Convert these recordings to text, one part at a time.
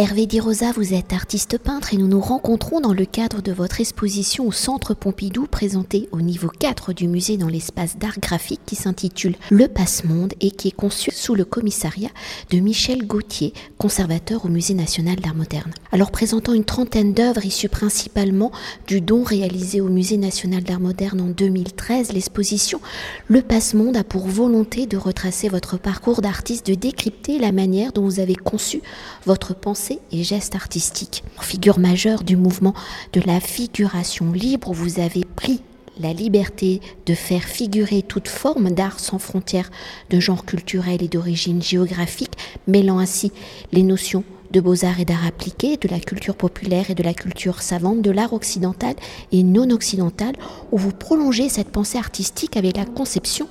Hervé Di Rosa, vous êtes artiste peintre et nous nous rencontrons dans le cadre de votre exposition au Centre Pompidou présentée au niveau 4 du musée dans l'espace d'art graphique qui s'intitule Le Passe-Monde et qui est conçu sous le commissariat de Michel Gauthier, conservateur au Musée national d'art moderne. Alors présentant une trentaine d'œuvres issues principalement du don réalisé au Musée national d'art moderne en 2013, l'exposition Le Passe-Monde a pour volonté de retracer votre parcours d'artiste, de décrypter la manière dont vous avez conçu votre pensée et geste artistique. Figure majeure du mouvement de la figuration libre, vous avez pris la liberté de faire figurer toute forme d'art sans frontières de genre culturel et d'origine géographique, mêlant ainsi les notions de beaux-arts et d'art appliqués, de la culture populaire et de la culture savante, de l'art occidental et non occidental, où vous prolongez cette pensée artistique avec la conception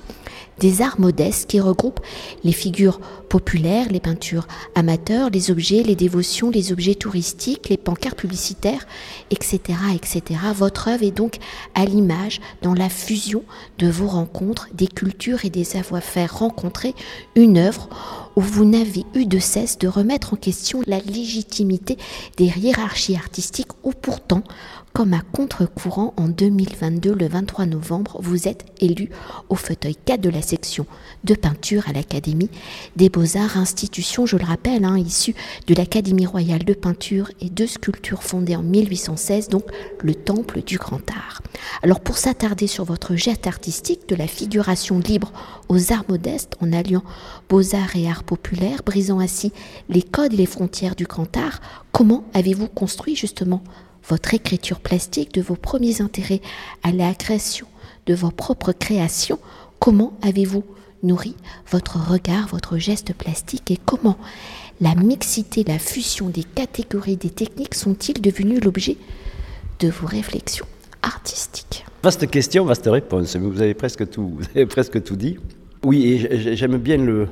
des arts modestes qui regroupent les figures populaires, les peintures amateurs, les objets, les dévotions, les objets touristiques, les pancartes publicitaires, etc., etc. Votre œuvre est donc à l'image dans la fusion de vos rencontres, des cultures et des savoir-faire rencontrés, une œuvre où vous n'avez eu de cesse de remettre en question la légitimité des hiérarchies artistiques où pourtant comme à contre-courant en 2022, le 23 novembre, vous êtes élu au fauteuil 4 de la section de peinture à l'Académie des Beaux-Arts, institution, je le rappelle, hein, issue de l'Académie royale de peinture et de sculpture fondée en 1816, donc le Temple du Grand Art. Alors pour s'attarder sur votre geste artistique de la figuration libre aux arts modestes en alliant beaux-arts et arts populaires, brisant ainsi les codes et les frontières du grand art, comment avez-vous construit justement votre écriture plastique, de vos premiers intérêts à la création de vos propres créations, comment avez-vous nourri votre regard, votre geste plastique et comment la mixité, la fusion des catégories, des techniques sont-ils devenus l'objet de vos réflexions artistiques? Vaste question, vaste réponse. Vous avez presque tout, vous avez presque tout dit. Oui, et j'aime bien le,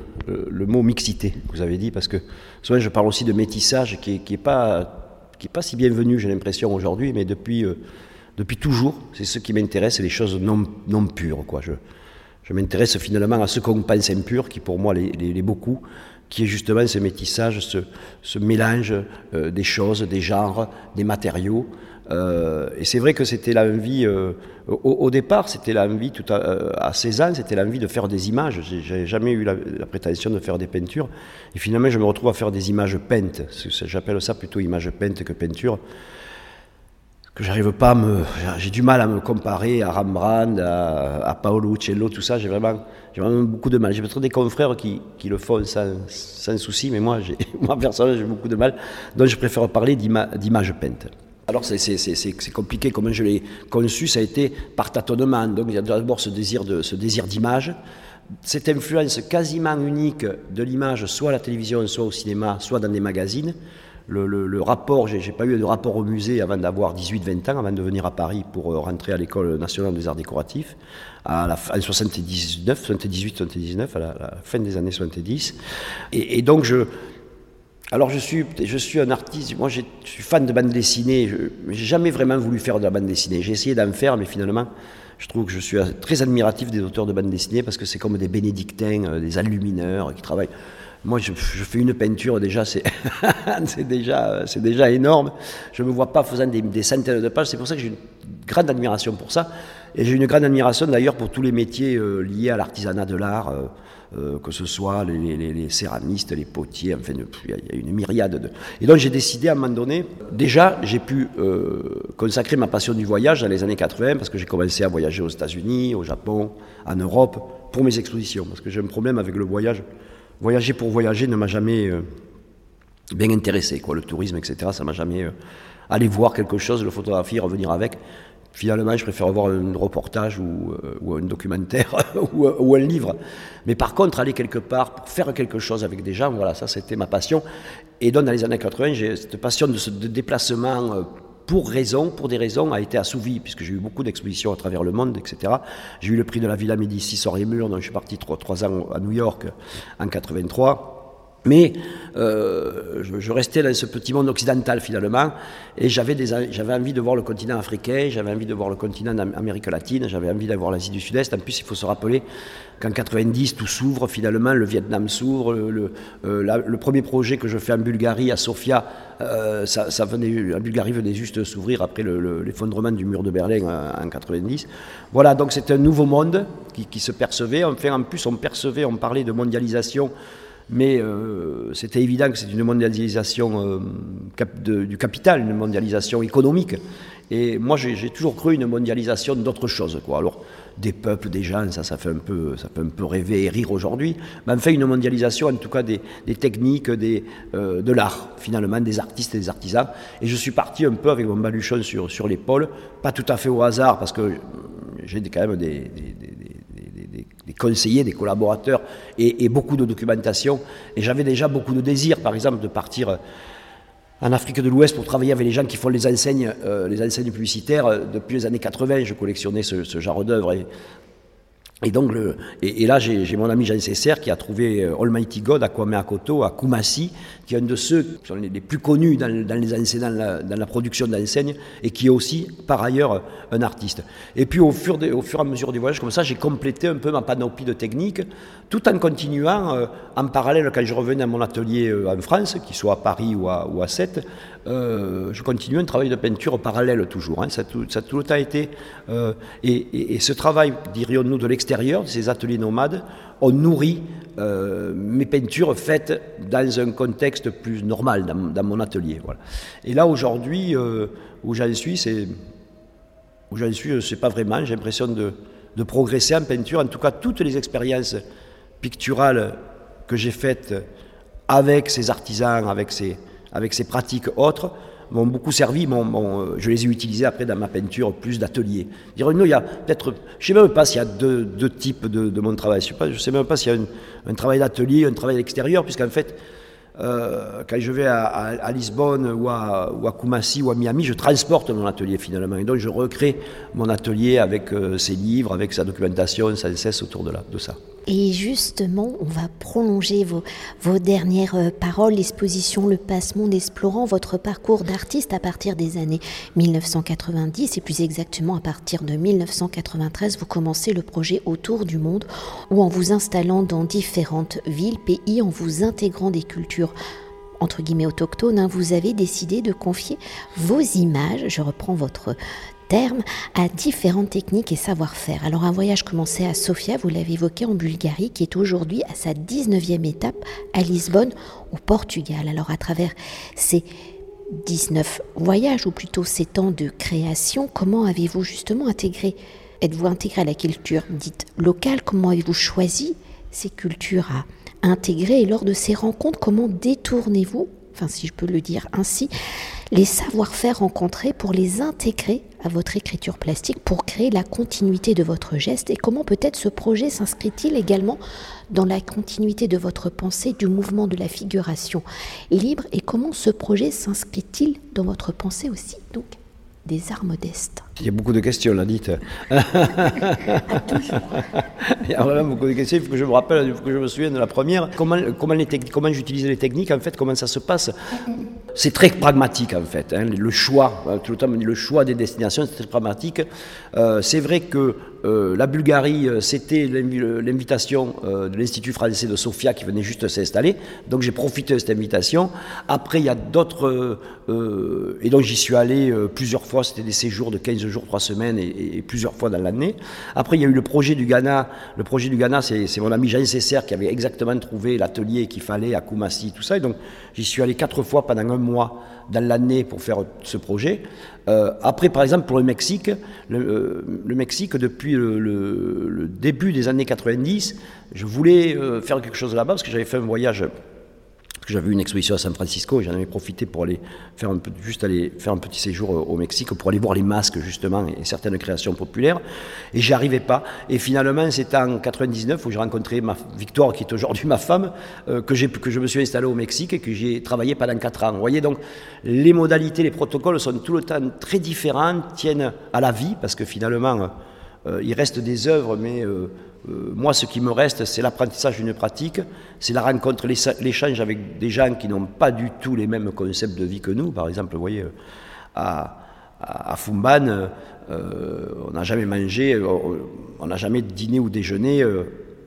mot mixité que vous avez dit, parce que souvent je parle aussi de métissage qui n'est pas qui n'est pas si bienvenu, j'ai l'impression, aujourd'hui, mais depuis, euh, toujours, c'est ce qui m'intéresse, c'est les choses non, pures. Je, je m'intéresse finalement à ce qu'on pense impur, qui pour moi l'est beaucoup, qui est justement ce métissage, ce, ce mélange euh, des choses, des genres, des matériaux. Euh, et c'est vrai que c'était l'envie, euh, au, départ, c'était l'envie, tout à, à 16 ans, c'était l'envie de faire des images. J'ai jamais eu la, prétention de faire des peintures. Et finalement, je me retrouve à faire des images peintes. J'appelle ça plutôt images peintes que peinture. Que j'arrive pas à me. J'ai du mal à me comparer à Rembrandt, à, Paolo Uccello, tout ça. J'ai vraiment, vraiment beaucoup de mal. J'ai peut-être des confrères qui, qui le font sans, sans, souci, mais moi, moi personnellement, j'ai beaucoup de mal. Donc, je préfère parler d'images peintes. Alors c'est compliqué, comment je l'ai conçu, ça a été par tâtonnement. Donc il y a d'abord ce désir ce désir d'image, cette influence quasiment unique de l'image, soit à la télévision, soit au cinéma, soit dans des magazines. Le, le, rapport, j'ai pas eu de rapport au musée avant d'avoir 18-20 ans, avant de venir à Paris pour euh, rentrer à l'école nationale des arts décoratifs, à la, en 79, 78, 79, à la, fin des années 70. Et, et donc je, alors je suis, je suis un artiste, moi je suis fan de bande dessinée, je n'ai jamais vraiment voulu faire de la bande dessinée. J'ai essayé d'en faire, mais finalement, je trouve que je suis très admiratif des auteurs de bande dessinée parce que c'est comme des bénédictins, euh, des allumineurs qui travaillent. Moi, je, fais une peinture, déjà, c'est déjà, énorme. Je ne me vois pas faisant des, centaines de pages. C'est pour ça que j'ai une grande admiration pour ça. Et j'ai une grande admiration d'ailleurs pour tous les métiers euh, liés à l'artisanat de l'art. Euh, euh, que ce soit les, céramistes, les potiers, enfin, il y a une myriade de... Et donc j'ai décidé à un moment donné, déjà j'ai pu consacrer ma passion du voyage dans les années 80, parce que j'ai commencé à voyager aux États-Unis, au Japon, en Europe, pour mes expositions, parce que j'ai un problème avec le voyage. Voyager pour voyager ne m'a jamais euh, bien intéressé, quoi. le tourisme, etc., ça m'a jamais... aller voir quelque chose, le photographier, revenir avec finalement, je préfère voir un reportage ou, euh, un documentaire ou, un livre. Mais par contre, aller quelque part pour faire quelque chose avec des gens, voilà, ça c'était ma passion. Et donc, dans les années 80, j'ai cette passion de, ce, déplacement euh, pour raison, pour des raisons, a été assouvie, puisque j'ai eu beaucoup d'expositions à travers le monde, etc. J'ai eu le prix de la Villa Médicis murs, donc je suis parti trois, trois ans à New York en 83. Mais euh, je, restais dans ce petit monde occidental finalement, et j'avais, envie de voir le continent africain, j'avais envie de voir le continent d'Amérique latine, j'avais envie d'avoir l'Asie du Sud-Est. En plus, il faut se rappeler qu'en 90, tout s'ouvre finalement, le Vietnam s'ouvre. Le, euh, le, premier projet que je fais en Bulgarie, à Sofia, euh, ça, venait, la Bulgarie venait juste s'ouvrir après l'effondrement du mur de Berlin en, 90. Voilà, donc c'est un nouveau monde qui, qui se percevait. Enfin, en plus, on percevait, on parlait de mondialisation mais euh, c'était évident que c'est une mondialisation euh, du capital, une mondialisation économique. Et moi, j'ai toujours cru une mondialisation d'autres choses. Quoi. Alors, des peuples, des gens, ça, ça fait un peu, ça fait un peu rêver et rire aujourd'hui. Mais enfin, une mondialisation, en tout cas, des, techniques, des, euh, de l'art, finalement, des artistes et des artisans. Et je suis parti un peu avec mon baluchon sur, sur l'épaule, pas tout à fait au hasard, parce que j'ai quand même des conseillers, des collaborateurs et, beaucoup de documentation. Et j'avais déjà beaucoup de désir, par exemple, de partir en Afrique de l'Ouest pour travailler avec les gens qui font les enseignes, euh, publicitaires. Depuis les années 80, je collectionnais ce, genre d'œuvres donc, le, et, là, j'ai mon ami Jean Cesser qui a trouvé euh, Almighty God à Kwame à Kumasi, qui est un de ceux qui sont les, plus connus dans, les dans, la, dans la production d'enseignes, et qui est aussi, par ailleurs, un artiste. Et puis, au fur, au fur et à mesure du voyage, comme ça, j'ai complété un peu ma panoplie de techniques, tout en continuant, euh, en parallèle, quand je revenais à mon atelier euh, en France, qu'il soit à Paris ou à, ou Sète, euh, je continue un travail de peinture parallèle toujours. Hein. Ça, tout, tout a été. Euh, et, ce travail, dirions-nous, de l'extérieur, ces ateliers nomades, ont nourri mes peintures faites dans un contexte plus normal, dans, mon atelier. Et là, aujourd'hui, où j'en suis, c'est. Où j'en suis, je ne sais pas vraiment, j'ai l'impression de progresser en peinture. En tout cas, toutes les expériences picturales que j'ai faites avec ces artisans, avec ces, avec ces pratiques autres, m'ont beaucoup servi. Euh, je les ai utilisées après dans ma peinture plus d'atelier. je ne sais même pas s'il y a deux, deux types de, mon travail. Je ne sais, même pas s'il y a un travail d'atelier, un travail extérieur, puisqu'en fait, euh, quand je vais à, Lisbonne ou à, ou à, Kumasi ou à Miami, je transporte mon atelier finalement. Et donc je recrée mon atelier avec euh, ses livres, avec sa documentation sans cesse autour de, de ça. Et justement, on va prolonger vos, dernières euh, paroles, l'exposition Le Passe-Monde explorant votre parcours d'artiste à partir des années 1990 et plus exactement à partir de 1993, vous commencez le projet Autour du monde ou en vous installant dans différentes villes, pays, en vous intégrant des cultures entre guillemets autochtones, hein, vous avez décidé de confier vos images, je reprends votre terme, à différentes techniques et savoir-faire. Alors un voyage commencé à Sofia, vous l'avez évoqué en Bulgarie, qui est aujourd'hui à sa 19e étape à Lisbonne, au Portugal. Alors à travers ces 19 voyages, ou plutôt ces temps de création, comment avez-vous justement intégré Êtes-vous intégré à la culture dite locale? Comment avez-vous choisi ces cultures à intégrer? Et lors de ces rencontres, comment détournez-vous, enfin si je peux le dire ainsi, les savoir-faire rencontrés pour les intégrer à votre écriture plastique, pour créer la continuité de votre geste. Et comment peut-être ce projet s'inscrit-il également dans la continuité de votre pensée du mouvement de la figuration libre? Et comment ce projet s'inscrit-il dans votre pensée aussi donc des arts modestes? Il y a beaucoup de questions là, dites. Il y a vraiment beaucoup de questions. Il faut que je me rappelle, il faut que je me souvienne de la première. Comment, comment, les comment j'utilise les techniques, en fait, comment ça se passe? C'est très pragmatique, en fait. Hein. Le choix, tout le temps, le choix des destinations, c'est très pragmatique. Euh, c'est vrai que euh, la Bulgarie, euh, c'était l'invitation de l'Institut français de Sofia qui venait juste s'installer. Donc j'ai profité de cette invitation. Après, il y a d'autres. et donc j'y suis allé plusieurs fois. C'était des séjours de 15 jours, 3 semaines et, plusieurs fois dans l'année. Après, il y a eu le projet du Ghana. Le projet du Ghana, c'est mon ami Jean Cesser qui avait exactement trouvé l'atelier qu'il fallait à Koumassi, tout ça. Et donc j'y suis allé quatre fois pendant un mois dans l'année pour faire ce projet. Euh, après, par exemple, pour le Mexique, le, euh, Mexique, depuis le, début des années 90, je voulais euh, faire quelque chose là-bas parce que j'avais fait un voyage j'avais une exposition à San Francisco et j'en avais profité pour aller faire un juste aller faire un petit séjour au Mexique pour aller voir les masques justement et certaines créations populaires. Et j'y arrivais pas. Et finalement, c'est en 99 où j'ai rencontré ma Victoire, qui est aujourd'hui ma femme, euh, que, que je me suis installé au Mexique et que j'ai travaillé pendant 4 ans. Vous voyez donc, les modalités, les protocoles sont tout le temps très différents, tiennent à la vie parce que finalement il reste des œuvres, mais moi, ce qui me reste, c'est l'apprentissage d'une pratique, c'est la rencontre, l'échange avec des gens qui n'ont pas du tout les mêmes concepts de vie que nous. Par exemple, vous voyez, à, à, Fumban, on n'a jamais mangé, on n'a jamais dîné ou déjeuné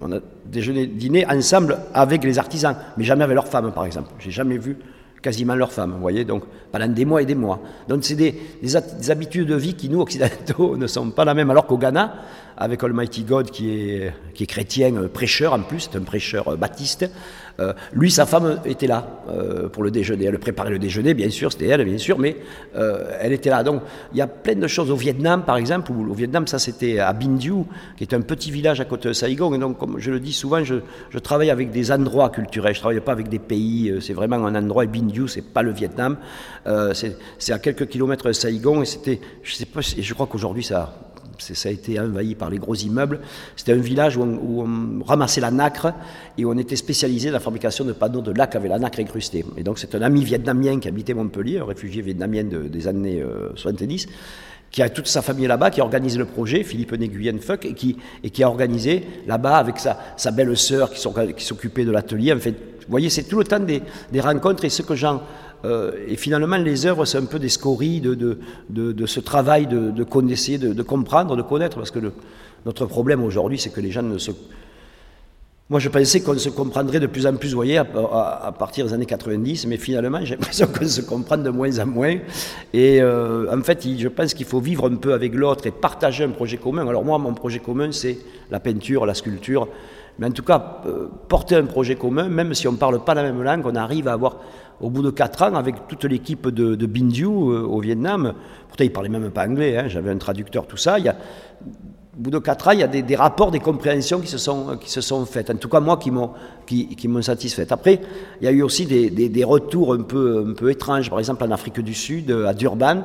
on a déjeuné, dîné ensemble avec les artisans, mais jamais avec leurs femmes, par exemple. J'ai jamais vu quasiment leurs femmes, vous voyez, donc pendant des mois et des mois. Donc c'est des, des, habitudes de vie qui, nous, occidentaux, ne sont pas la même, alors qu'au Ghana, avec Almighty God qui est, qui est chrétien, euh, prêcheur en plus, c'est un prêcheur euh, baptiste, euh, lui, sa femme était là pour le déjeuner. Elle préparait le déjeuner, bien sûr, c'était elle, bien sûr, mais elle était là. Donc, il y a plein de choses. Au Vietnam, par exemple, au Vietnam, ça c'était à Bindu, qui est un petit village à côté de Saigon. Et donc, comme je le dis souvent, je, travaille avec des endroits culturels. Je ne travaille pas avec des pays. C'est vraiment un endroit. Et Bindu, c'est pas le Vietnam. c'est à quelques kilomètres de Saigon. Et c'était, je sais pas, je crois qu'aujourd'hui, ça ça a été envahi par les gros immeubles. C'était un village où on, ramassait la nacre et on était spécialisé dans la fabrication de panneaux de lac avec la nacre incrustée. Et donc c'est un ami vietnamien qui habitait Montpellier, un réfugié vietnamien des années 70, euh, qui a toute sa famille là-bas, qui organise le projet, Philippe Nguyen Fuck, et qui, a organisé là-bas avec sa, sa belle sœur qui s'occupait de l'atelier. En fait, vous voyez, c'est tout le temps des, des rencontres et ce que j'en euh, et finalement, les œuvres, c'est un peu des scories de, de, de, ce travail de, d'essayer de, comprendre, de connaître, parce que notre problème aujourd'hui, c'est que les gens ne se... Moi, je pensais qu'on se comprendrait de plus en plus, vous voyez, à, partir des années 90, mais finalement, j'ai l'impression qu'on se comprend de moins en moins. Et euh, en fait, je pense qu'il faut vivre un peu avec l'autre et partager un projet commun. Alors moi, mon projet commun, c'est la peinture, la sculpture. Mais en tout cas, euh, porter un projet commun, même si on ne parle pas la même langue, on arrive à avoir au bout de quatre ans, avec toute l'équipe de, de euh, au Vietnam, pourtant ils ne parlaient même pas anglais, hein, j'avais un traducteur, tout ça, au bout de quatre ans, il y a des, rapports, des compréhensions qui se sont, faites. En tout cas, moi, qui m'ont, qui. Après, il y a eu aussi des, retours un peu étranges. Par exemple, en Afrique du Sud, à Durban,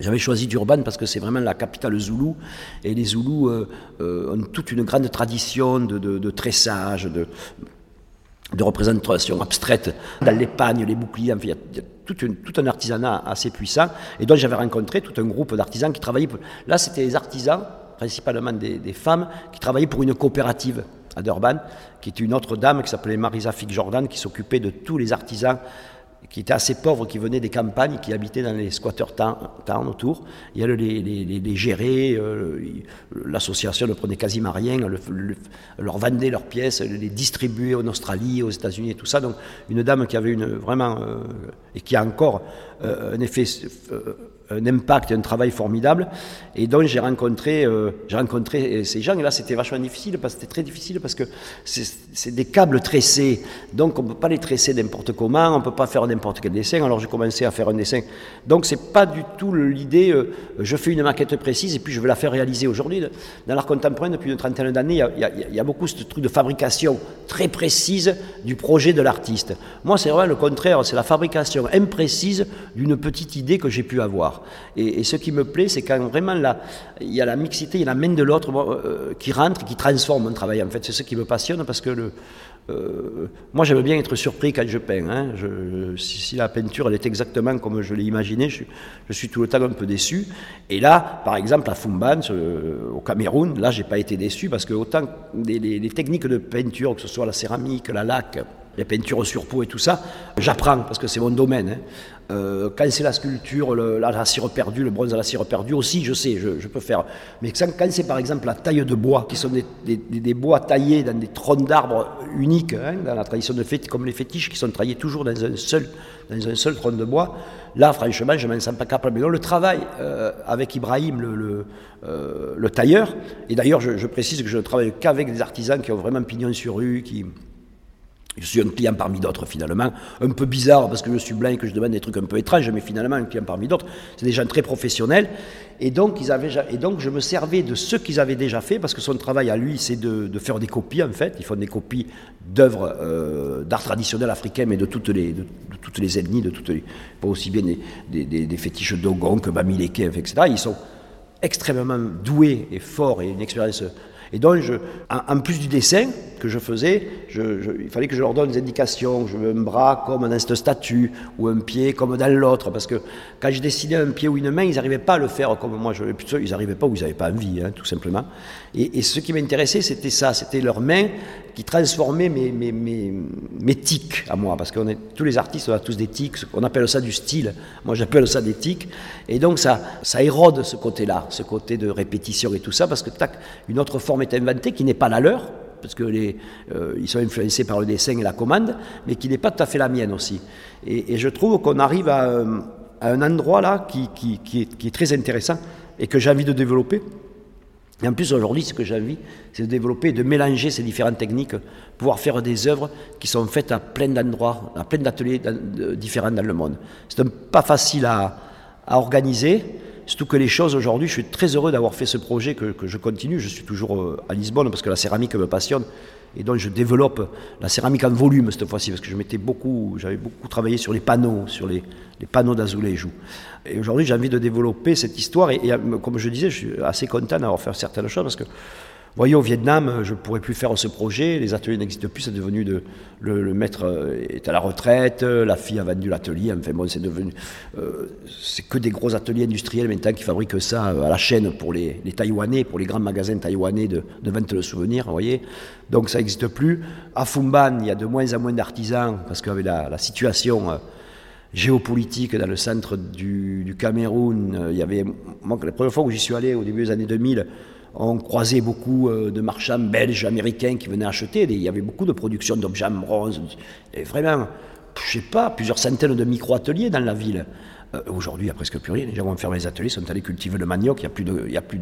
j'avais choisi Durban parce que c'est vraiment la capitale zoulou et les Zoulous euh, euh, ont toute une grande tradition de, de, tressage, de, de représentation abstraite dans l'épagne, les boucliers, il y a, tout, un artisanat assez puissant. Et donc j'avais rencontré tout un groupe d'artisans qui travaillaient. Là, c'était des artisans, principalement des, femmes, qui travaillaient pour une coopérative à Durban, qui était une autre dame qui s'appelait Marisa Fick Jordan, qui s'occupait de tous les artisans qui étaient assez pauvres, qui venaient des campagnes, qui habitaient dans les squatters town, autour. Et elle les, les, les gérait, euh, l'association ne prenait quasiment rien, leur vendait leurs pièces, les distribuait en Australie, aux États-Unis et tout ça. Donc une dame qui avait une, vraiment, euh, et qui a encore euh, un effet un impact un travail formidable. Et donc j'ai rencontré, euh, rencontré ces gens, et là c'était vachement difficile, parce que c'était très difficile, parce que c'est des câbles tressés, donc on ne peut pas les tresser n'importe comment, on ne peut pas faire n'importe quel dessin, alors j'ai commencé à faire un dessin. Donc c'est pas du tout l'idée, euh, je fais une maquette précise et puis je veux la faire réaliser aujourd'hui. Dans l'art contemporain, depuis une trentaine d'années, il y, a beaucoup ce truc de fabrication très précise du projet de l'artiste. Moi c'est vraiment le contraire, c'est la fabrication imprécise d'une petite idée que j'ai pu avoir. Et, ce qui me plaît, c'est quand vraiment il y a la mixité, il y a la main de l'autre euh, qui rentre qui transforme mon travail. En fait, c'est ce qui me passionne parce que euh, moi, j'aime bien être surpris quand je peins. Hein. si, la peinture elle est exactement comme je l'ai imaginé, je, suis tout le temps un peu déçu. Et là, par exemple, à Fumban, au Cameroun, là, j'ai pas été déçu parce que autant les, techniques de peinture, que ce soit la céramique, la laque, les peintures sur peau et tout ça, j'apprends parce que c'est mon domaine. Hein. Euh, quand c'est la sculpture, la, cire perdue, le bronze à la cire perdue aussi, je sais, je, peux faire. Mais quand, c'est par exemple la taille de bois, qui sont des, bois taillés dans des troncs d'arbres uniques, hein, dans la tradition de fête, comme les fétiches qui sont taillés toujours dans un seul, dans un seul tronc de bois, là franchement je ne m'en sens pas capable. Mais donc le travail euh, avec Ibrahim, le, euh, le, tailleur, et d'ailleurs je, je, précise que je ne travaille qu'avec des artisans qui ont vraiment pignon sur rue, qui je suis un client parmi d'autres finalement, un peu bizarre parce que je suis blanc et que je demande des trucs un peu étranges, mais finalement un client parmi d'autres. C'est des gens très professionnels. Et donc, ils avaient, et donc je me servais de ce qu'ils avaient déjà fait, parce que son travail à lui, c'est de, de, faire des copies en fait. Ils font des copies d'œuvres euh, d'art traditionnel africain, mais de toutes les, de, toutes les ethnies, de toutes les, pas aussi bien des, des, des, fétiches Dogon que Bamileke, etc. Ils sont extrêmement doués et forts et une expérience Et donc, en, plus du dessin que je faisais, il fallait que je leur donne des indications. Je veux un bras comme dans cette statue, ou un pied comme dans l'autre. Parce que quand je dessinais un pied ou une main, ils n'arrivaient pas à le faire comme moi. Je, ils n'arrivaient pas ou ils n'avaient pas envie, hein, tout simplement. Et, ce qui m'intéressait, c'était ça. C'était leurs mains qui transformaient mes, mes, mes, mes tics à moi. Parce que est, tous les artistes, on a tous des tics. On appelle ça du style. Moi, j'appelle ça des tics. Et donc, ça, ça érode ce côté-là, ce côté de répétition et tout ça. Parce que, tac, une autre forme est inventée qui n'est pas la leur, parce qu'ils euh, sont influencés par le dessin et la commande, mais qui n'est pas tout à fait la mienne aussi. Et, je trouve qu'on arrive à, un endroit là qui, qui, est, très intéressant et que j'ai envie de développer. Et en plus, aujourd'hui, ce que j'ai envie, c'est de développer, de mélanger ces différentes techniques, pouvoir faire des œuvres qui sont faites à plein d'endroits, à plein d'ateliers différents dans le monde. C'est pas facile à, organiser, Surtout que les choses aujourd'hui, je suis très heureux d'avoir fait ce projet que, je continue. Je suis toujours euh, à Lisbonne parce que la céramique me passionne. Et donc je développe la céramique en volume cette fois-ci parce que je m'étais beaucoup, j'avais beaucoup travaillé sur les panneaux, sur les, panneaux d'Azulejo. Et aujourd'hui j'ai envie de développer cette histoire et, et, comme je disais, je suis assez content d'avoir fait certaines choses parce que voyez, au Vietnam, je ne pourrais plus faire ce projet, les ateliers n'existent plus, c'est devenu de, le, maître euh, est à la retraite, la fille a vendu l'atelier, enfin bon, c'est devenu, euh, c'est que des gros ateliers industriels maintenant qui fabriquent ça euh, à la chaîne pour les, Taïwanais, pour les grands magasins taïwanais de, vente de souvenirs, vous voyez. Donc ça n'existe plus. À Fumban, il y a de moins en moins d'artisans, parce qu'avec la, situation géopolitique dans le centre du, du Cameroun, il y avait, moi, la première fois où j'y suis allé, au début des années 2000, on croisait beaucoup euh, de marchands belges, américains qui venaient acheter. Il y avait beaucoup de production d'objets en bronze. Et vraiment, je sais pas, plusieurs centaines de micro-ateliers dans la ville. Euh, aujourd'hui, il n'y a presque plus rien. Les gens vont fermer les ateliers, sont allés cultiver le manioc, il n'y a plus,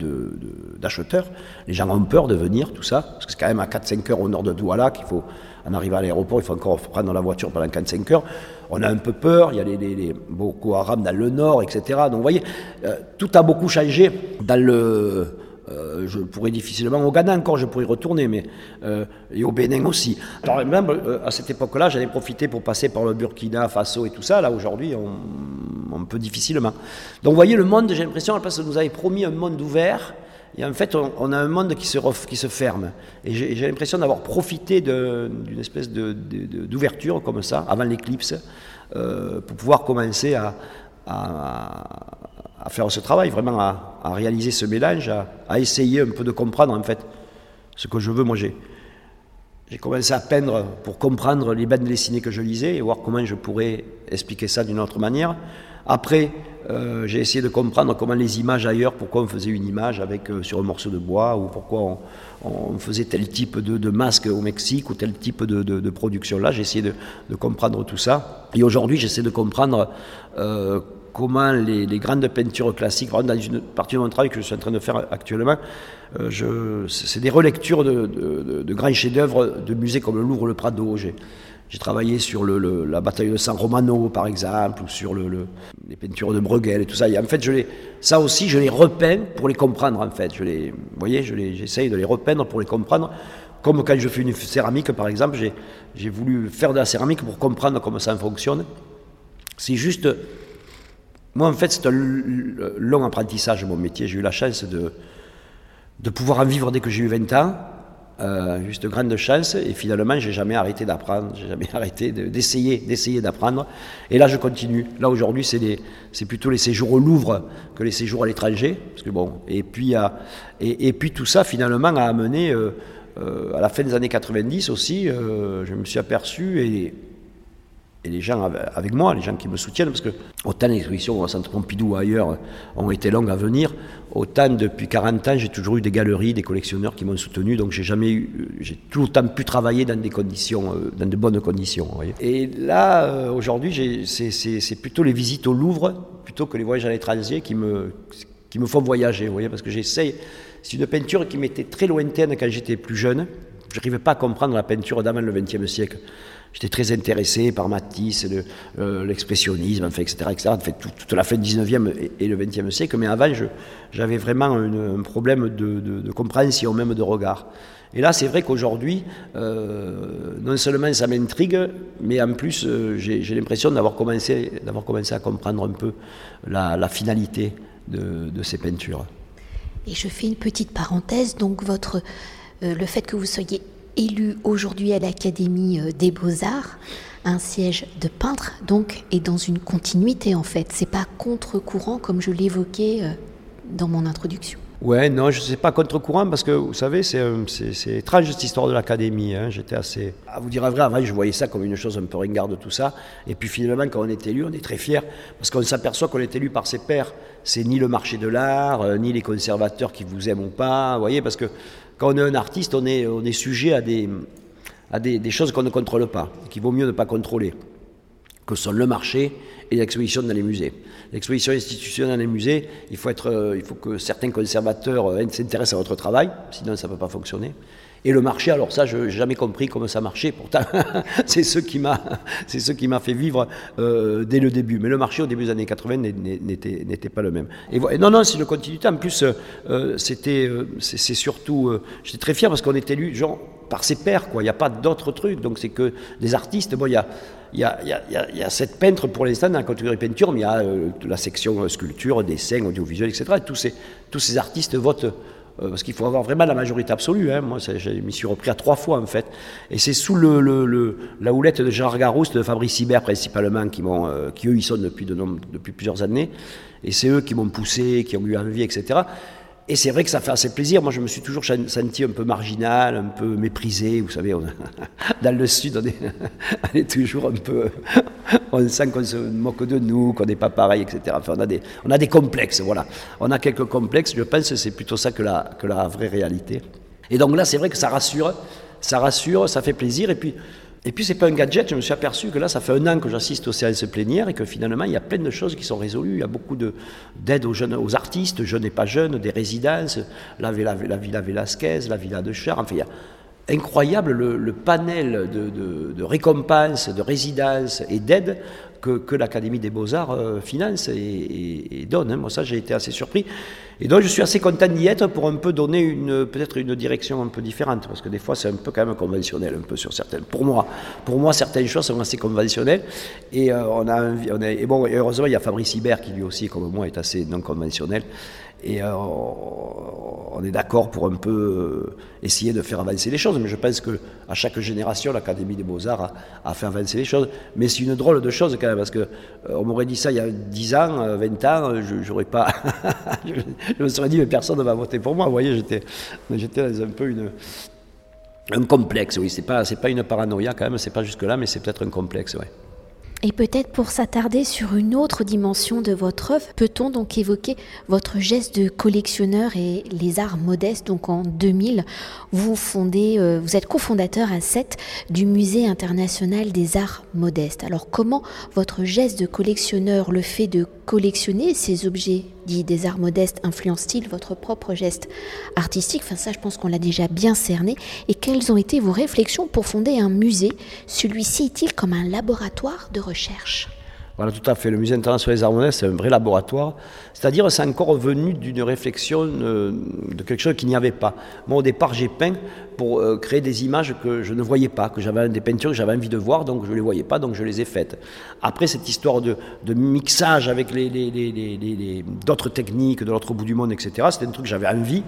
d'acheteurs. les gens ont peur de venir, tout ça, parce que c'est quand même à 4-5 heures au nord de Douala qu'il faut, en arriver à l'aéroport, il faut encore prendre la voiture pendant 4-5 heures. On a un peu peur, il y a les, les, Boko Haram dans le nord, etc. Donc vous voyez, euh, tout a beaucoup changé dans le euh, je pourrais difficilement, au Ghana encore, je pourrais y retourner, mais euh, et au Bénin aussi. Alors même euh, à cette époque-là, j'avais profité pour passer par le Burkina Faso et tout ça. Là aujourd'hui, on, peut difficilement. Donc vous voyez, le monde, j'ai l'impression, parce que nous avait promis un monde ouvert. Et en fait, on, a un monde qui se, qui se ferme. Et j'ai l'impression d'avoir profité d'une espèce d'ouverture comme ça, avant l'éclipse, pour pouvoir commencer à, à, faire ce travail, vraiment à, réaliser ce mélange, à, essayer un peu de comprendre en fait ce que je veux. J'ai, j'ai commencé à peindre pour comprendre les bandes dessinées que je lisais et voir comment je pourrais expliquer ça d'une autre manière. Après, euh, j'ai essayé de comprendre comment les images ailleurs, pourquoi on faisait une image avec, euh, sur un morceau de bois, ou pourquoi on, faisait tel type de, masque au Mexique, ou tel type de, production là. J'ai essayé de, comprendre tout ça. Et aujourd'hui, j'essaie de comprendre euh, comment les, grandes peintures classiques, dans une partie de mon travail que je suis en train de faire actuellement, euh, c'est des relectures de, grands chefs-d'œuvre de musées comme le Louvre, le Prado. J'ai travaillé sur la bataille de San Romano, par exemple, ou sur les peintures de Bruegel et tout ça. En fait, je les, ça aussi, je les repeins pour les comprendre, en fait. Je les, vous voyez, j'essaye de les repeindre pour les comprendre. Comme quand je fais une céramique, par exemple, j'ai voulu faire de la céramique pour comprendre comment ça fonctionne. C'est juste moi, en fait, c'est un long apprentissage, mon métier. J'ai eu la chance de, de pouvoir en vivre dès que j'ai eu 20 ans. Euh, juste grande chance. Et finalement, j'ai jamais arrêté d'apprendre. J'ai jamais arrêté d'essayer, d'essayer d'apprendre. Et là, je continue. Là, aujourd'hui, c'est, plutôt les séjours au Louvre que les séjours à l'étranger. Parce que bon, et puis, et, et, puis tout ça, finalement, a amené, euh, euh, à la fin des années 90 aussi, je me suis aperçu, et et les gens avec moi, les gens qui me soutiennent, parce que autant les expositions au Centre Pompidou ou ailleurs ont été longues à venir, autant depuis 40 ans, j'ai toujours eu des galeries, des collectionneurs qui m'ont soutenu, donc j'ai jamais eu, j'ai tout le pu travailler dans des conditions, euh, dans de bonnes conditions. Et là, euh, aujourd'hui, c'est plutôt les visites au Louvre, plutôt que les voyages à l'étranger qui me, qui me font voyager, voyez, parce que j'essaye, c'est une peinture qui m'était très lointaine quand j'étais plus jeune, je n'arrivais pas à comprendre la peinture d'avant le XXe siècle. J'étais très intéressé par Matisse, euh, l'expressionnisme, enfin, etc., etc. fait, toute la fin du 19e et, le 20e siècle, mais avant, j'avais vraiment un problème de, compréhension, même de regard. Et là, c'est vrai qu'aujourd'hui, euh, non seulement ça m'intrigue, mais en plus, euh, j'ai l'impression d'avoir commencé, commencé à comprendre un peu la, finalité de, de ces peintures. Et je fais une petite parenthèse, donc votre le fait que vous soyez élu aujourd'hui à l'Académie des Beaux-Arts, un siège de peintre, donc, est dans une continuité en fait. C'est pas contre-courant comme je l'évoquais dans mon introduction. Ouais, non, je ne pas contre-courant parce que vous savez, c'est, étrange cette histoire de l'académie. Hein. J'étais assez. À vous dire vrai, avant, je voyais ça comme une chose un peu ringarde, tout ça. Et puis finalement, quand on est élu, on est très fier parce qu'on s'aperçoit qu'on est élu par ses pairs. C'est ni le marché de l'art, euh, ni les conservateurs qui vous aiment ou pas. Vous voyez, parce que quand on est un artiste, on est, sujet à des, choses qu'on ne contrôle pas, qu'il vaut mieux ne pas contrôler, que sont le marché et l'exposition dans les musées. L'exposition institutionnelle dans les musées, il faut, euh, que certains conservateurs euh, s'intéressent à votre travail, sinon ça ne peut pas fonctionner. Et le marché, alors ça, je n'ai jamais compris comment ça marchait. Pourtant, c'est ce qui m'a, ce fait vivre euh, dès le début. Mais le marché au début des années 80 n'était, pas le même. Non, non, c'est une continuité. En plus, c'était, c'est, surtout, j'étais très fier parce qu'on est élu, genre, par ses pairs, quoi. Il n'y a pas d'autres trucs. Donc c'est que des artistes. Bon, il y a il y, a, il, y a, sept peintres pour l'instant dans la catégorie peinture, mais il y a euh, la section euh, sculpture, dessin, audiovisuel, etc. Et tous ces, tous ces artistes votent euh, parce qu'il faut avoir vraiment la majorité absolue. Hein. Moi, je m'y suis repris à trois fois, en fait. Et c'est sous le, le, la houlette de Gérard Garouste, de Fabrice Hibert, principalement, qui, m'ont, qui eux, y sont depuis, de, depuis plusieurs années. Et c'est eux qui m'ont poussé, qui ont eu envie, etc. Et c'est vrai que ça fait assez plaisir. Moi, je me suis toujours senti un peu marginal, un peu méprisé. Vous savez, dans le Sud, on est, toujours un peu. On sent qu'on se moque de nous, qu'on n'est pas pareil, etc. On a, des, on a des complexes, voilà. On a quelques complexes. Je pense que c'est plutôt ça que la, que la vraie réalité. Et donc là, c'est vrai que ça rassure. Ça rassure, ça fait plaisir. Et puis, et puis, c'est pas un gadget. Je me suis aperçu que là, ça fait un an que j'assiste aux séances plénières et que finalement, il y a plein de choses qui sont résolues. Il y a beaucoup d'aide aux jeunes, aux artistes, jeunes et pas jeunes, des résidences, la, Villa, la Villa Velasquez, la Villa de Char. Enfin, il y a incroyable le, panel de, récompenses, de résidences et d'aides que, l'Académie des Beaux-Arts euh, finance et, donne. Hein. Moi, ça, j'ai été assez surpris. Et donc, je suis assez content d'y être pour un peu donner une, peut-être une direction un peu différente, parce que des fois, c'est un peu quand même conventionnel, un peu sur certaines. Pour moi, pour moi, certaines choses sont assez conventionnelles. Et euh, on a, on a, et bon, heureusement, il y a Fabrice Hibert qui lui aussi, comme moi, est assez non conventionnel. Et euh, on est d'accord pour un peu euh, essayer de faire avancer les choses. Mais je pense qu'à chaque génération, l'Académie des Beaux-Arts a, fait avancer les choses. Mais c'est une drôle de chose quand même, parce qu'on euh, m'aurait dit ça il y a 10 ans, 20 ans, je n'aurais pas. je me serais dit, mais personne ne va voter pour moi. Vous voyez, j'étais, dans un peu un complexe, oui. C'est pas, pas une paranoïa quand même, c'est pas jusque-là, mais c'est peut-être un complexe, oui. Et peut-être pour s'attarder sur une autre dimension de votre œuvre, peut-on donc évoquer votre geste de collectionneur et les arts modestes. Donc en 2000, vous fondez, euh, vous êtes cofondateur à 7 du Musée international des arts modestes. Alors comment votre geste de collectionneur, le fait de collectionner ces objets dits des arts modestes influence-t-il votre propre geste artistique? Enfin ça je pense qu'on l'a déjà bien cerné. Et quelles ont été vos réflexions pour fonder un musée? Celui-ci est-il comme un laboratoire de voilà, tout à fait. Le Musée international des arts c'est un vrai laboratoire. C'est-à-dire, c'est encore venu d'une réflexion euh, de quelque chose qu'il n'y avait pas. Moi, au départ, j'ai peint pour euh, créer des images que je ne voyais pas, que j'avais des peintures que j'avais envie de voir, donc je ne les voyais pas, donc je les ai faites. Après, cette histoire de, mixage avec d'autres techniques de l'autre bout du monde, etc., c'était un truc que j'avais envie.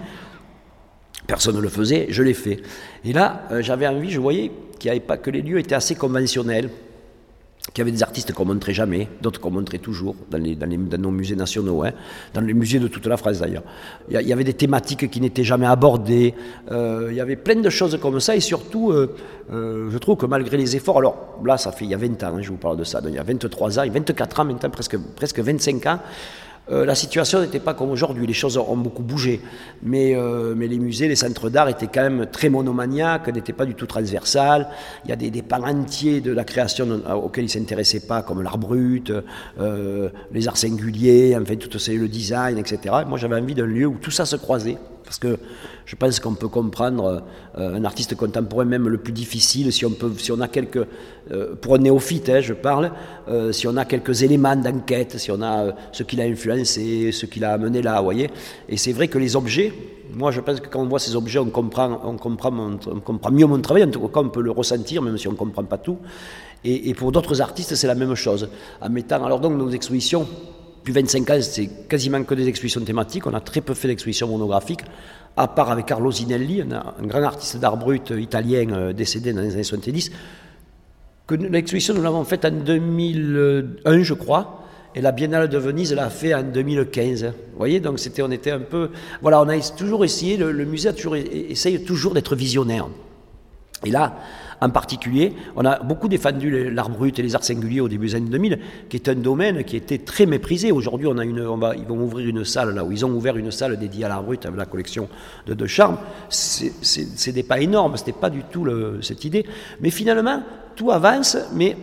Personne ne le faisait, je l'ai fait. Et là, euh, j'avais envie, je voyais qu'il avait pas, que les lieux étaient assez conventionnels qu'il y avait des artistes qu'on montrait jamais, d'autres qu'on montrait toujours dans, nos musées nationaux, hein, dans les musées de toute la France d'ailleurs. Il, y, avait des thématiques qui n'étaient jamais abordées, euh, il y avait plein de choses comme ça, et surtout, euh, euh, je trouve que malgré les efforts, alors là, ça fait il y a 20 ans, hein, je vous parle de ça, il y a 23 ans, 24 ans maintenant, presque, presque 25 ans, euh, la situation n'était pas comme aujourd'hui, les choses ont beaucoup bougé, mais, euh, mais les musées, les centres d'art étaient quand même très monomaniaques, n'étaient pas du tout transversales. Il y a des, des pans entiers de la création auxquels ils ne s'intéressaient pas, comme l'art brut, euh, les arts singuliers, enfin tout ça, le design, etc. moi j'avais envie d'un lieu où tout ça se croisait. Parce que je pense qu'on peut comprendre euh, un artiste contemporain, même le plus difficile, si on, peut, si on a quelques, euh, pour un néophyte, hein, je parle, euh, si on a quelques éléments d'enquête, si on a ce qu'il a influencé, ce qu'il a amené là, vous voyez. Et c'est vrai que les objets, moi je pense que quand on voit ces objets, on comprend, on comprend, on comprend mieux mon travail, en tout cas on peut le ressentir, même si on ne comprend pas tout. Et, et pour d'autres artistes, c'est la même chose. En mettant, alors donc nos expositions, Depuis 25 ans, c'est quasiment que des expositions thématiques. On a très peu fait d'expositions monographiques, à part avec Carlo Zinelli, un, grand artiste d'art brut italien euh, décédé dans les années 70. L'exposition, nous l'avons faite en 2001, je crois. Et la Biennale de Venise l'a fait en 2015. Vous voyez, donc c'était, on était un peu. Voilà, on a toujours essayé, le, musée a toujours, essaye toujours d'être visionnaire. Et là, en particulier, on a beaucoup défendu l'art brut et les arts singuliers au début des années 2000, qui est un domaine qui était très méprisé. Aujourd'hui, on a une, ils vont ouvrir une salle là où ils ont ouvert une salle dédiée à l'art brut avec la collection de De Charme. Des pas énormes, c'était pas du tout cette idée. Mais finalement, tout avance, mais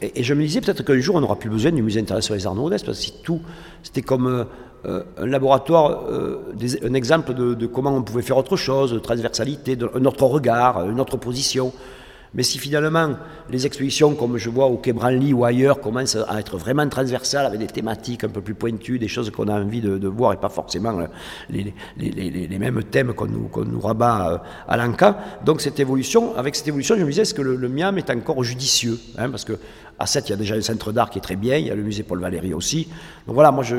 et, je me disais peut-être qu'un jour on n'aura plus besoin du musée international des arts modestes, parce que si tout, c'était comme euh, euh, un laboratoire, euh, un exemple de, comment on pouvait faire autre chose, de transversalité, de, un autre regard, une autre position. Mais si finalement les expositions, comme je vois au Quai Branly ou ailleurs, commencent à être vraiment transversales, avec des thématiques un peu plus pointues, des choses qu'on a envie de, voir et pas forcément les, les, mêmes thèmes qu'on nous, rabat euh, à l'ANCA, donc cette évolution, avec cette évolution, je me disais, est-ce que le, MIAM est encore judicieux hein, Parce qu'à 7, il y a déjà un centre d'art qui est très bien, il y a le musée Paul Valéry aussi. Donc voilà, moi je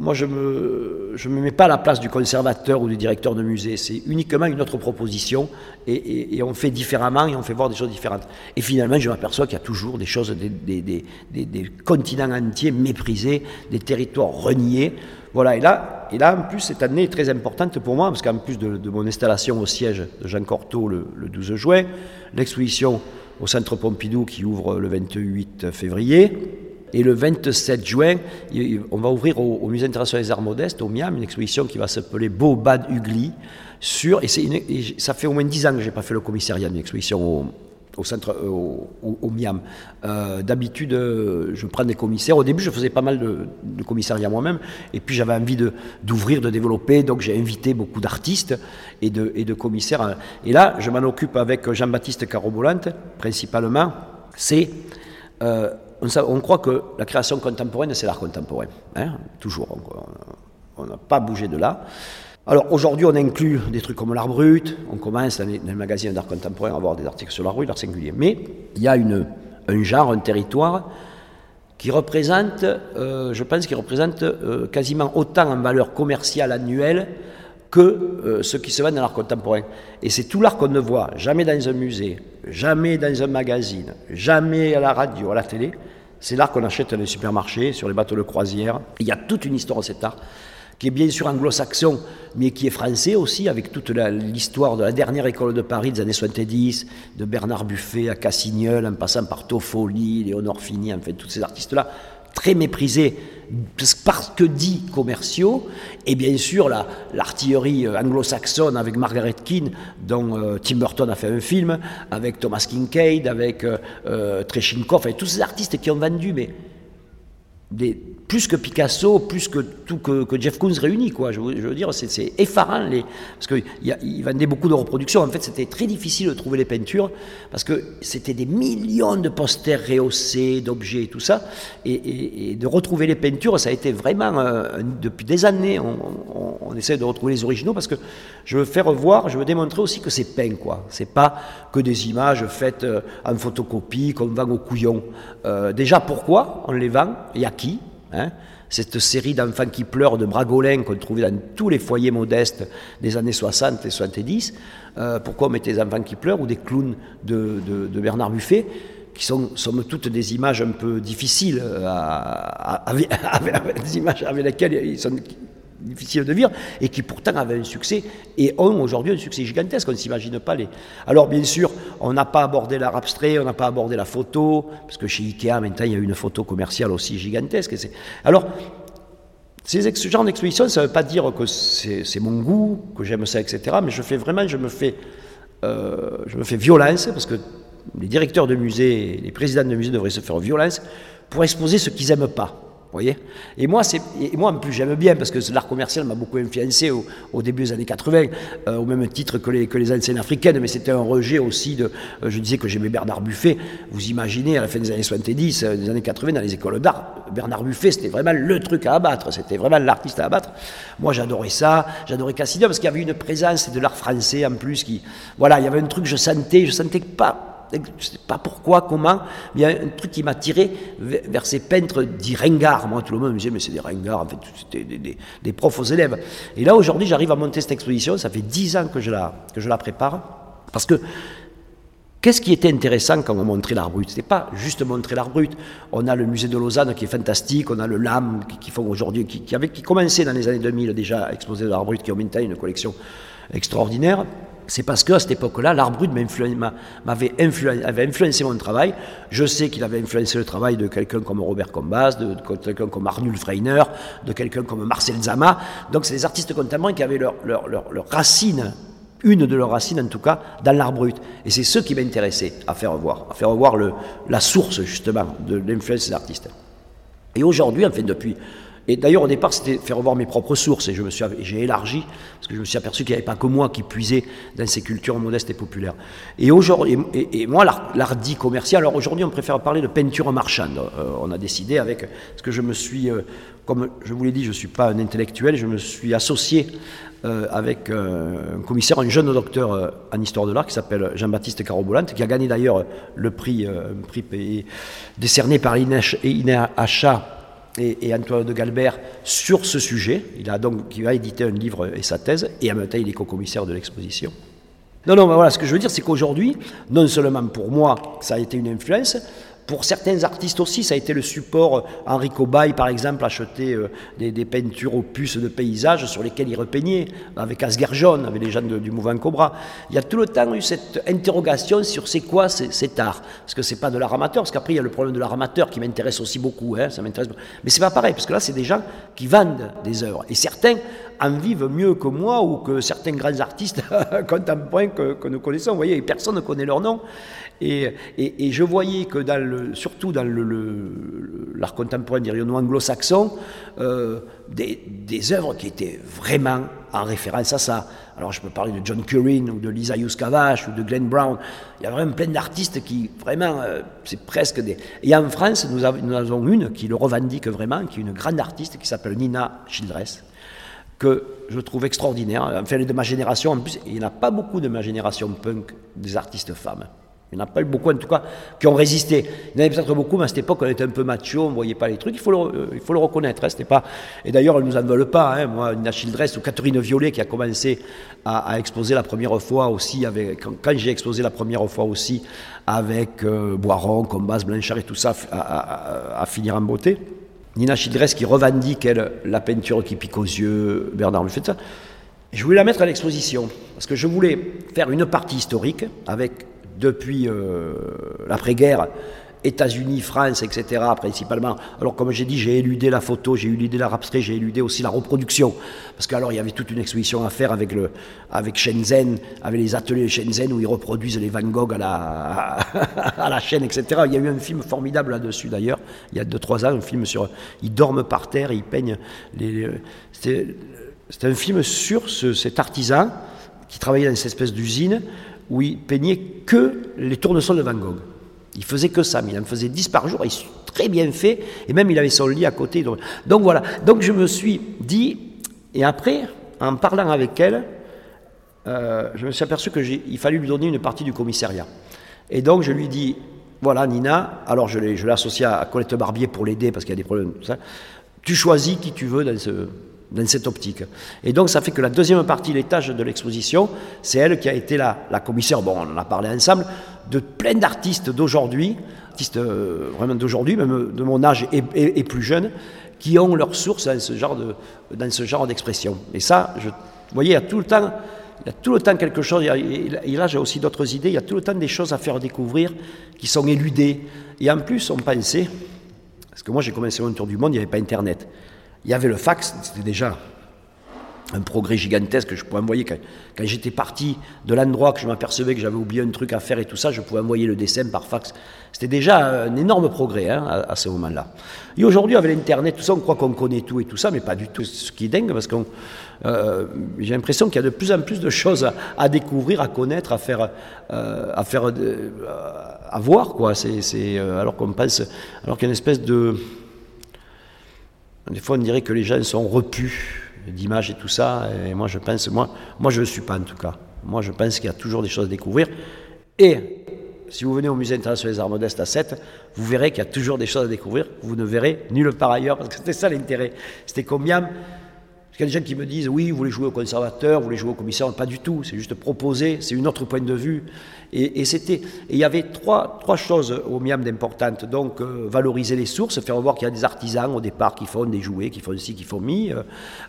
moi, je ne me, je me mets pas à la place du conservateur ou du directeur de musée. C'est uniquement une autre proposition et, on fait différemment et on fait voir des choses différentes. Et finalement, je m'aperçois qu'il y a toujours des choses, des, des, des, continents entiers méprisés, des territoires reniés. Voilà, et là, et là, en plus, cette année est très importante pour moi, parce qu'en plus de, mon installation au siège de Jean Corteau le, le 12 juin, l'exposition au Centre Pompidou qui ouvre le 28 février, et le 27 juin, on va ouvrir au, Musée international des arts modestes, au MIAM, une exposition qui va s'appeler Beau Bad Ugly. Sur, et, ça fait au moins 10 ans que je n'ai pas fait le commissariat d'une exposition au, centre, euh, au, MIAM. Euh, d'habitude, euh, je prends des commissaires. Au début, je faisais pas mal de, de commissariats moi-même. Et puis, j'avais envie d'ouvrir, de, développer. Donc, j'ai invité beaucoup d'artistes et de, et de commissaires. Et là, je m'en occupe avec Jean-Baptiste Carobolante, principalement. C'est on, croit que la création contemporaine, c'est l'art contemporain. Hein, toujours. On n'a pas bougé de là. Alors aujourd'hui, on inclut des trucs comme l'art brut. On commence dans les, magazines d'art contemporain à avoir des articles sur l'art brut, l'art singulier. Mais il y a une, un genre, un territoire qui représente, euh, je pense, qui représente euh, quasiment autant en valeur commerciale annuelle que euh, ce qui se vend dans l'art contemporain. Et c'est tout l'art qu'on ne voit jamais dans un musée, jamais dans un magazine, jamais à la radio, à la télé. C'est l'art qu'on achète dans les supermarchés, sur les bateaux de croisière. Il y a toute une histoire de cet art qui est bien sûr anglo-saxon, mais qui est français aussi, avec toute l'histoire de la dernière école de Paris des années 70, de Bernard Buffet à Cassignol, en passant par Toffoli, Léonore Fini, en fait, tous ces artistes-là, très méprisés parce que dit commerciaux, et bien sûr l'artillerie euh, anglo-saxonne avec Margaret Keane, dont euh, Tim Burton a fait un film, avec Thomas Kincaid, avec euh, Trechinkov, et tous ces artistes qui ont vendu, mais des, plus que Picasso, plus que tout que, Jeff Koons réuni, quoi. Je, veux dire, c'est effarant, les, parce qu'il vendait beaucoup de reproductions. En fait, c'était très difficile de trouver les peintures, parce que c'était des millions de posters rehaussés, d'objets et tout ça. Et, de retrouver les peintures, ça a été vraiment, euh, depuis des années, on, essaie de retrouver les originaux, parce que je veux faire voir, je veux démontrer aussi que c'est peint, quoi. C'est pas que des images faites euh, en photocopie, qu'on vend au couillon. Euh, déjà, pourquoi on les vend et à qui? Hein. cette série d'enfants qui pleurent de Bragolin qu'on trouvait dans tous les foyers modestes des années 60 et 70. Euh, pourquoi on mettait des enfants qui pleurent ou des clowns de, Bernard Buffet qui sont somme toute des images un peu difficiles, à, des images avec lesquelles ils sont difficile de vivre, et qui pourtant avaient un succès, et ont aujourd'hui un succès gigantesque, on ne s'imagine pas les... Alors bien sûr, on n'a pas abordé l'art abstrait, on n'a pas abordé la photo, parce que chez Ikea, maintenant, il y a une photo commerciale aussi gigantesque. Alors, ces ce genre d'exposition, ça ne veut pas dire que c'est mon goût, que j'aime ça, etc., mais je fais vraiment, je me fais, euh, je me fais violence, parce que les directeurs de musées, les présidents de musées devraient se faire violence pour exposer ce qu'ils n'aiment pas voyez et moi, et moi, en plus, j'aime bien parce que l'art commercial m'a beaucoup influencé au, début des années 80, euh, au même titre que les, que les anciennes africaines, mais c'était un rejet aussi de. Euh, je disais que j'aimais Bernard Buffet. Vous imaginez, à la fin des années 70, euh, des années 80, dans les écoles d'art, Bernard Buffet, c'était vraiment le truc à abattre, c'était vraiment l'artiste à abattre. Moi, j'adorais ça, j'adorais Cassidia parce qu'il y avait une présence de l'art français en plus qui. Voilà, il y avait un truc, je sentais, je sentais pas Je ne sais pas pourquoi, comment, il y a un truc qui m'a tiré vers ces peintres dits ringards. Moi, tout le monde me disait, mais c'est des ringards, en fait, c'était des, profs aux élèves. Et là, aujourd'hui, j'arrive à monter cette exposition, ça fait dix ans que je la, que je la prépare, parce que Qu'est-ce qui était intéressant quand on montrait l'art brut? C'était pas juste montrer l'art brut. On a le musée de Lausanne qui est fantastique, on a le LAM qui, font aujourd'hui, qui, avait, qui commençait dans les années 2000 déjà à exposer l'art brut, qui ont maintenant une collection extraordinaire c'est parce qu'à cette époque-là, l'art brut m'avait influencé mon travail. Je sais qu'il avait influencé le travail de quelqu'un comme Robert Combas, de, quelqu'un comme Arnulf Freiner, de quelqu'un comme Marcel Zama. Donc c'est des artistes contemporains qui avaient leur, leur, racine, une de leurs racines en tout cas, dans l'art brut. Et c'est ce qui m'intéressait à faire voir, à faire voir le, la source justement de l'influence des artistes. Et aujourd'hui, enfin depuis et d'ailleurs, au départ, c'était faire revoir mes propres sources. Et je me suis, j'ai élargi, parce que je me suis aperçu qu'il n'y avait pas que moi qui puisais dans ces cultures modestes et populaires. Et, aujourd'hui, et, moi, l'art dit commercial, alors aujourd'hui, on préfère parler de peinture marchande. Euh, on a décidé avec, parce que je me suis, euh, comme je vous l'ai dit, je ne suis pas un intellectuel, je me suis associé euh, avec un commissaire, un jeune docteur en histoire de l'art qui s'appelle Jean-Baptiste Carobolante, qui a gagné d'ailleurs le prix, prix décerné par l'INHA et, Antoine de Galbert sur ce sujet. Il a donc il a édité un livre et sa thèse, et en même temps, il est co-commissaire de l'exposition. Non, non, mais voilà, ce que je veux dire, c'est qu'aujourd'hui, non seulement pour moi, ça a été une influence, pour certains artistes aussi, ça a été le support. Henri Cobaye, par exemple, achetait euh, des, peintures opus de paysages sur lesquels il repeignait, avec Asger avec les gens du mouvement Cobra. Il y a tout le temps eu cette interrogation sur c'est quoi cet art. Parce que c'est pas de l'art amateur, parce qu'après, il y a le problème de l'art qui m'intéresse aussi beaucoup. Hein, ça m'intéresse. Mais c'est pas pareil, parce que là, c'est des gens qui vendent des œuvres. Et certains en vivent mieux que moi ou que certains grands artistes contemporains que, nous connaissons. Vous voyez, personne ne connaît leur nom. Et, je voyais que, surtout dans l'art contemporain, dirions-nous anglo-saxon, euh, des, œuvres qui étaient vraiment en référence à ça. Alors je peux parler de John Currin ou de Lisa Yuskavash ou de Glenn Brown. Il y a vraiment plein d'artistes qui, vraiment, euh, c'est presque des... Et en France, nous, avons, nous avons une qui le revendique vraiment, qui est une grande artiste qui s'appelle Nina Childress que je trouve extraordinaire. Enfin, elle de ma génération. En plus, il n'y en a pas beaucoup de ma génération punk, des artistes femmes. Il n'y en a pas eu beaucoup, en tout cas, qui ont résisté. Il y en avait peut-être beaucoup, mais à cette époque, on était un peu macho, on ne voyait pas les trucs. Il faut le, euh, reconnaître. Hein, pas... Et d'ailleurs, elles ne nous en veulent pas. Hein. Moi, Nina Childress ou Catherine Violet, qui a commencé à, exposer la première fois aussi, avec, quand, j'ai exposé la première fois aussi, avec euh, Boiron, Combas, Blanchard et tout ça, à, finir en beauté. Nina Childress qui revendique, la peinture qui pique aux yeux, Bernard ça. Je voulais la mettre à l'exposition, parce que je voulais faire une partie historique avec depuis euh, l'après-guerre, États-Unis, France, etc., principalement. Alors, comme j'ai dit, j'ai éludé la photo, j'ai éludé l'art abstrait, j'ai éludé aussi la reproduction. Parce qu'alors, il y avait toute une exposition à faire avec, le, avec Shenzhen, avec les ateliers Shenzhen où ils reproduisent les Van Gogh à la, à, la chaîne, etc. Il y a eu un film formidable là-dessus, d'ailleurs, il y a 2-3 ans, un film sur. Ils dorment par terre et ils peignent. Les, c'était un film sur cet artisan qui travaillait dans cette espèce d'usine où il peignait que les tournesols de Van Gogh. Il faisait que ça, mais il en faisait 10 par jour, et très bien fait, et même il avait son lit à côté. Donc, voilà, donc je me suis dit, et après, en parlant avec elle, euh, je me suis aperçu qu'il fallait lui donner une partie du commissariat. Et donc je lui dis, voilà Nina, alors je l'ai à Colette Barbier pour l'aider parce qu'il y a des problèmes, tout ça. tu choisis qui tu veux dans ce, dans cette optique. Et donc ça fait que la deuxième partie, l'étage de l'exposition, c'est elle qui a été la, la, commissaire, bon on en a parlé ensemble, de plein d'artistes d'aujourd'hui, artistes euh, vraiment d'aujourd'hui, même de mon âge et, plus jeunes, qui ont leur source dans ce genre de, d'expression. Et ça, vous voyez, il y a tout le temps, il y a tout le temps quelque chose, et là j'ai aussi d'autres idées, il y a tout le temps des choses à faire découvrir qui sont éludées. Et en plus, on pensait, parce que moi j'ai commencé mon tour du monde, il n'y avait pas Internet. Il y avait le fax, c'était déjà un progrès gigantesque que je pouvais envoyer. Quand, j'étais parti de l'endroit que je m'apercevais que j'avais oublié un truc à faire et tout ça, je pouvais envoyer le dessin par fax. C'était déjà un énorme progrès hein, à, ce moment-là. Et aujourd'hui, avec l'Internet, tout ça, on croit qu'on connaît tout et tout ça, mais pas du tout. Ce qui est dingue, parce que euh, j'ai l'impression qu'il y a de plus en plus de choses à, découvrir, à connaître, à faire, euh, à, faire euh, à voir, quoi. C'est, alors qu'on pense, alors qu'il y a une espèce de des fois, on dirait que les gens sont repus d'images et tout ça. Et moi, je pense, moi, moi je ne suis pas en tout cas. Moi, je pense qu'il y a toujours des choses à découvrir. Et si vous venez au Musée international des arts modestes à 7, vous verrez qu'il y a toujours des choses à découvrir. Vous ne verrez nulle part ailleurs, parce que c'était ça l'intérêt. C'était combien il y a des gens qui me disent oui, vous voulez jouer au conservateur, vous voulez jouer au commissaire, pas du tout, c'est juste proposer, c'est une autre point de vue. Et, c'était, il y avait trois, trois choses au MIAM d'importantes. Donc, euh, valoriser les sources, faire voir qu'il y a des artisans au départ qui font des jouets, qui font ci, qui font mi.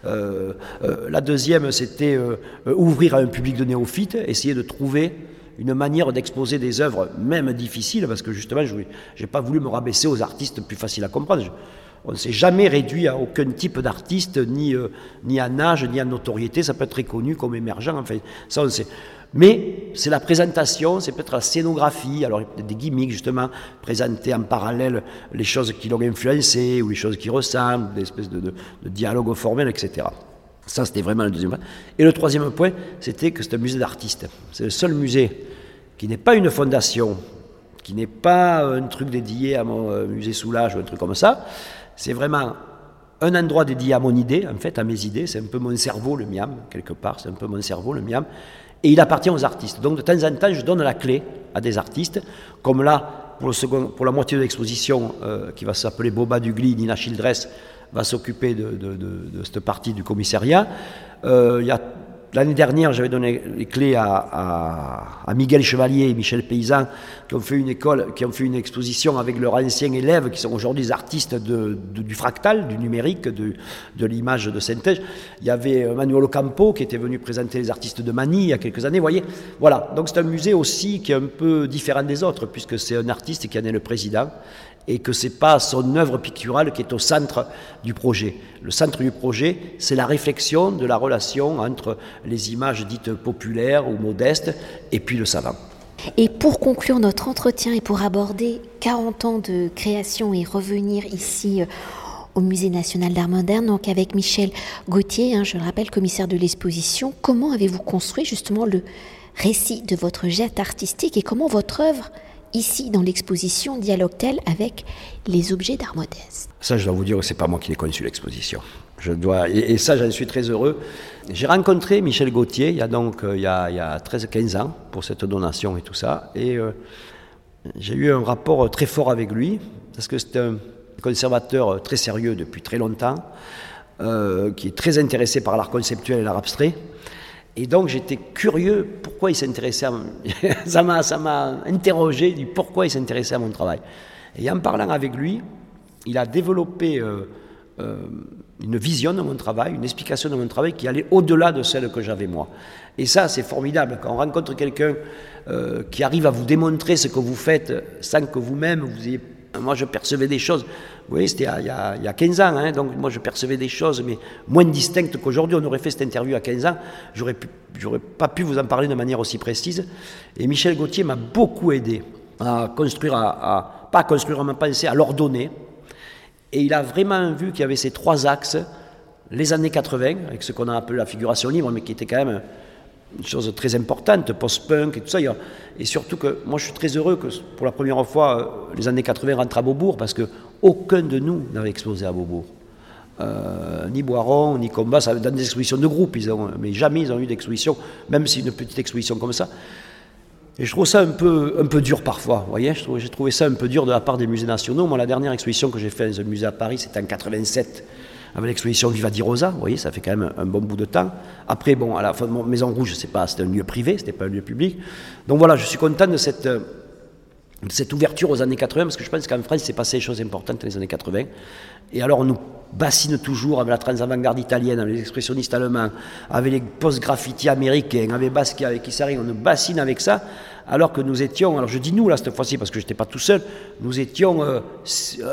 Euh, euh, la deuxième, c'était ouvrir à un public de néophytes, essayer de trouver une manière d'exposer des œuvres, même difficiles, parce que justement, je n'ai pas voulu me rabaisser aux artistes plus faciles à comprendre. On ne s'est jamais réduit à aucun type d'artiste, ni, euh, ni en âge, ni en notoriété. Ça peut être reconnu comme émergent, enfin, ça on sait. Mais c'est la présentation, c'est peut-être la scénographie, alors des gimmicks justement, présenter en parallèle les choses qui l'ont influencé ou les choses qui ressemblent, des espèces de, de, de dialogues formels, etc. Ça, c'était vraiment le deuxième point. Et le troisième point, c'était que c'est un musée d'artistes. C'est le seul musée qui n'est pas une fondation, qui n'est pas un truc dédié à mon euh, musée Soulage ou un truc comme ça. C'est vraiment un endroit dédié à mon idée, en fait, à mes idées. C'est un peu mon cerveau, le miam, quelque part. C'est un peu mon cerveau, le miam. Et il appartient aux artistes. Donc, de temps en temps, je donne la clé à des artistes, comme là, pour, la moitié de l'exposition, euh, qui va s'appeler Boba Dugli, Nina Childress, va s'occuper de, cette partie du commissariat. Euh, l'année dernière, j'avais donné les clés à, Miguel Chevalier et Michel Paysan, qui ont fait une école, qui ont fait une exposition avec leurs anciens élèves, qui sont aujourd'hui des artistes du fractal, du numérique, de, l'image de synthèse. Il y avait euh, Manuel Ocampo, qui était venu présenter les artistes de Mani il y a quelques années. Voyez, voilà. Donc c'est un musée aussi qui est un peu différent des autres, puisque c'est un artiste qui en est le président et que ce n'est pas son œuvre picturale qui est au centre du projet. Le centre du projet, c'est la réflexion de la relation entre les images dites populaires ou modestes et puis le savant. Et pour conclure notre entretien et pour aborder 40 ans de création et revenir ici euh, au Musée national d'art moderne, donc avec Michel Gauthier, hein, je le rappelle, commissaire de l'exposition, comment avez-vous construit justement le récit de votre geste artistique et comment votre œuvre ici dans l'exposition dialogue-t-elle avec les objets d'art modeste Ça, je dois vous dire que c'est pas moi qui l'ai conçu l'exposition. Je dois, et, ça, j'en suis très heureux. J'ai rencontré Michel Gauthier il y a donc euh, il y a, 13-15 ans pour cette donation et tout ça. Et euh, j'ai eu un rapport très fort avec lui, parce que c'est un conservateur très sérieux depuis très longtemps, euh, qui est très intéressé par l'art conceptuel et l'art abstrait. Et donc j'étais curieux pourquoi il s'intéressait à mon... ça m'a ça m'a interrogé du pourquoi il s'intéressait à mon travail. Et en parlant avec lui, il a développé euh, euh, une vision de mon travail, une explication de mon travail qui allait au-delà de celle que j'avais moi. Et ça, c'est formidable. Quand on rencontre quelqu'un euh, qui arrive à vous démontrer ce que vous faites sans que vous-même vous ayez moi, je percevais des choses. Vous voyez, c'était il, y a 15 ans, hein, donc moi, je percevais des choses, mais moins distinctes qu'aujourd'hui. On aurait fait cette interview à 15 ans, j'aurais, j'aurais pas pu vous en parler de manière aussi précise. Et Michel Gauthier m'a beaucoup aidé à construire, à, pas à construire ma pensée, à l'ordonner. Et il a vraiment vu qu'il y avait ces trois axes, les années 80, avec ce qu'on a appelé la figuration libre, mais qui était quand même une chose très importante, post-punk et tout ça. Et surtout que moi je suis très heureux que pour la première fois euh, les années 80 rentrent à Beaubourg parce que aucun de nous n'avait exposé à Beaubourg. Euh, ni Boiron, ni Combat, ça, dans des expositions de groupe, ils ont, mais jamais ils ont eu d'exposition, même si une petite exposition comme ça. Et je trouve ça un peu, un peu dur parfois, vous voyez, j'ai trouvé ça un peu dur de la part des musées nationaux. Moi, la dernière exposition que j'ai faite dans un musée à Paris, c'était en 87 avec l'exposition Viva di Rosa, vous voyez, ça fait quand même un, bon bout de temps. Après, bon, à la fin Maison Rouge, c'est pas, c'était un lieu privé, c'était pas un lieu public. Donc voilà, je suis content de cette, ouverture aux années 80, parce que je pense qu'en France, s'est passé des choses importantes dans les années 80. Et alors, on nous bassine toujours avec la trans-avant-garde italienne, avec les expressionnistes allemands, avec les post-graffiti américains, avec Basquiat, avec Kissari, on nous bassine avec ça alors que nous étions, alors je dis nous là cette fois-ci parce que je n'étais pas tout seul, nous étions euh,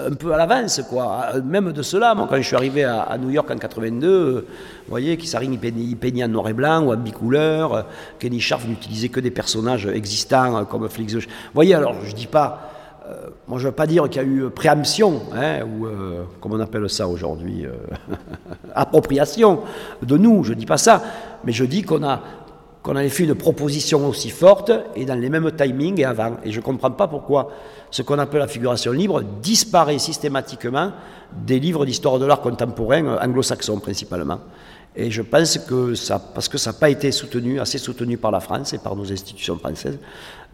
un peu à l'avance, quoi. Même de cela, moi quand je suis arrivé à, New York en 82, euh, vous voyez, Kissaring il peignait, en noir et blanc ou en bicouleur, euh, Kenny Scharf n'utilisait que des personnages existants comme Flix. Vous voyez, alors je dis pas, moi je ne veux pas dire qu'il y a eu préemption, hein, ou comment on appelle ça aujourd'hui, appropriation de nous, je ne dis pas ça, mais je dis qu'on a qu'on avait fait une proposition aussi forte et dans les mêmes timings et avant. Et je ne comprends pas pourquoi ce qu'on appelle la figuration libre disparaît systématiquement des livres d'histoire de l'art contemporain euh, anglo-saxons principalement. Et je pense que ça, parce que ça n'a pas été soutenu, assez soutenu par la France et par nos institutions françaises.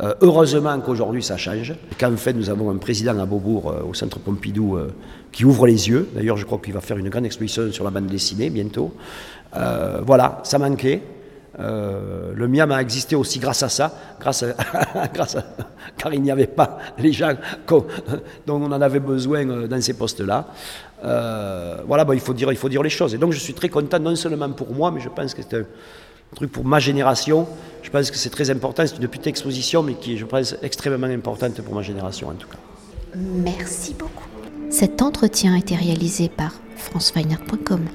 Euh, heureusement qu'aujourd'hui ça change, qu'en fait nous avons un président à Beaubourg, euh, au centre Pompidou, euh, qui ouvre les yeux. D'ailleurs, je crois qu'il va faire une grande exposition sur la bande dessinée bientôt. voilà, ça manquait. le MIAM a existé aussi grâce à ça, grâce grâce car il n'y avait pas les gens dont on en avait besoin dans ces postes-là. Euh, voilà, il, faut dire, il faut dire les choses. Et donc je suis très content, non seulement pour moi, mais je pense que c'est un truc pour ma génération. Je pense que c'est très important. C'est une petite exposition, mais qui est, je pense, extrêmement importante pour ma génération en tout cas. Merci beaucoup. Cet entretien a été réalisé par franceweiner.com.